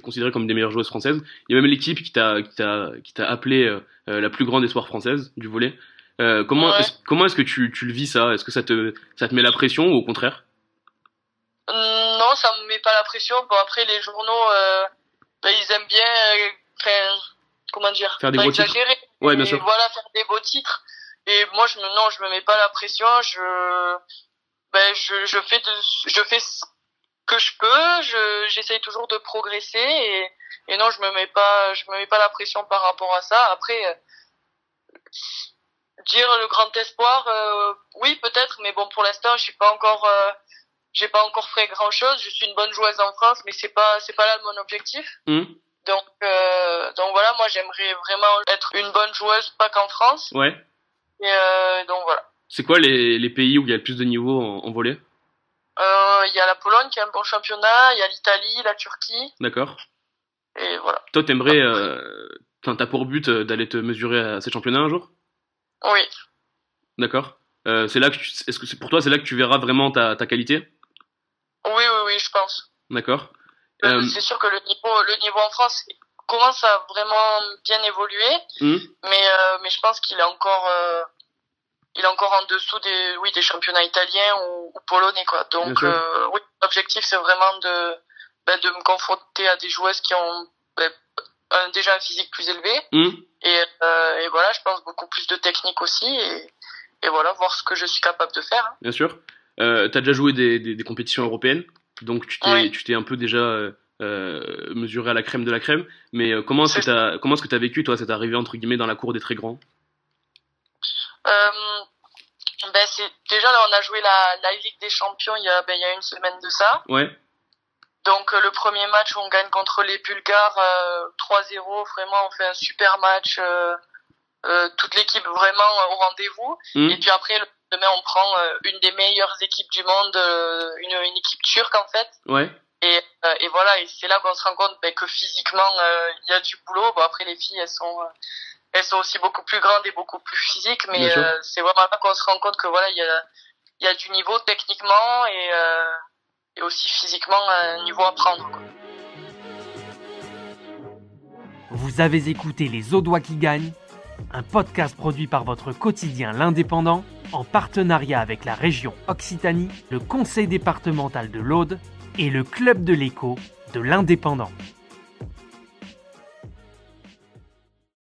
T'es considéré comme des meilleures joueuses françaises. Il y a même l'équipe qui t'a qui t'a qui t'a appelé euh, euh, la plus grande espoir française du volet. Euh, comment Ouais. est-ce, comment est-ce que tu, tu le vis ça? Est-ce que ça te ça te met la pression ou au contraire? Non, ça me met pas la pression. Bon, après, les journaux, ben, ils aiment bien, enfin, comment dire, Faire des gros titres. Ouais, bien sûr. Voilà, faire des beaux titres. Et moi, je me, non, je me mets pas la pression. Je, ben, je, je fais de, je fais que je peux. Je, j'essaye toujours de progresser et, et non, je me mets pas, je me mets pas la pression par rapport à ça. Après, euh, dire le grand espoir, euh, oui, peut-être, mais bon, pour l'instant, j'ai pas encore, euh, j'ai pas encore fait grand chose. Je suis une bonne joueuse en France, mais c'est pas, c'est pas là mon objectif. Hum Donc, donc voilà, moi j'aimerais vraiment être une bonne joueuse, pas qu'en France. Ouais. Et donc voilà. C'est quoi les, les pays où il y a le plus de niveau en, en volet Il y a la Pologne qui a un bon championnat, il y a l'Italie, la Turquie, D'accord. et voilà. Toi, t'aimerais, euh, enfin, t'as pour but euh, d'aller te mesurer à ces championnats un jour? Oui, D'accord. Euh, c'est là que tu- est-ce que c'est pour toi c'est là que tu verras vraiment ta, ta qualité? Oui, oui, oui, je pense. D'accord. Euh, Euh, C'est sûr que le niveau, le niveau en France commence à vraiment bien évoluer, hum mais euh, mais je pense qu'il est encore euh, il est encore en dessous des oui des championnats italiens ou, ou polonais quoi. Donc euh, oui, l'objectif c'est vraiment de ben, de me confronter à des joueuses qui ont ben, un, déjà un physique plus élevé hum et euh, et voilà, je pense beaucoup plus de technique aussi et et voilà voir ce que je suis capable de faire. hein. Bien sûr. Euh, t'as déjà joué des, des, des compétitions européennes, donc tu t'es Oui. tu t'es un peu déjà euh, mesuré à la crème de la crème. Mais comment est-ce que que t'as vécu toi? Cette arrivée entre guillemets dans la cour des très grands? Ben c'est déjà là on a joué la la Ligue des Champions il y a ben il y a une semaine de ça. Ouais. Donc euh, le premier match on gagne contre les Bulgares euh, 3-0, vraiment on fait un super match, euh, euh, toute l'équipe vraiment euh, au rendez-vous. Hum Et puis après le lendemain on prend euh, une des meilleures équipes du monde, euh, une, une équipe turque en fait. Ouais. Et, euh, et voilà, et c'est là qu'on se rend compte ben, que physiquement euh, il y a du boulot. Bon après les filles elles sont euh, elles sont aussi beaucoup plus grandes et beaucoup plus physiques, mais euh, c'est vraiment là qu'on se rend compte que voilà il y a il y a du niveau techniquement et euh, et aussi physiquement un niveau à prendre. quoi. Vous avez écouté Les Audois qui gagnent, un podcast produit par votre quotidien L'Indépendant en partenariat avec la région Occitanie, le conseil départemental de l'Aude et le club de l'écho de l'Indépendant.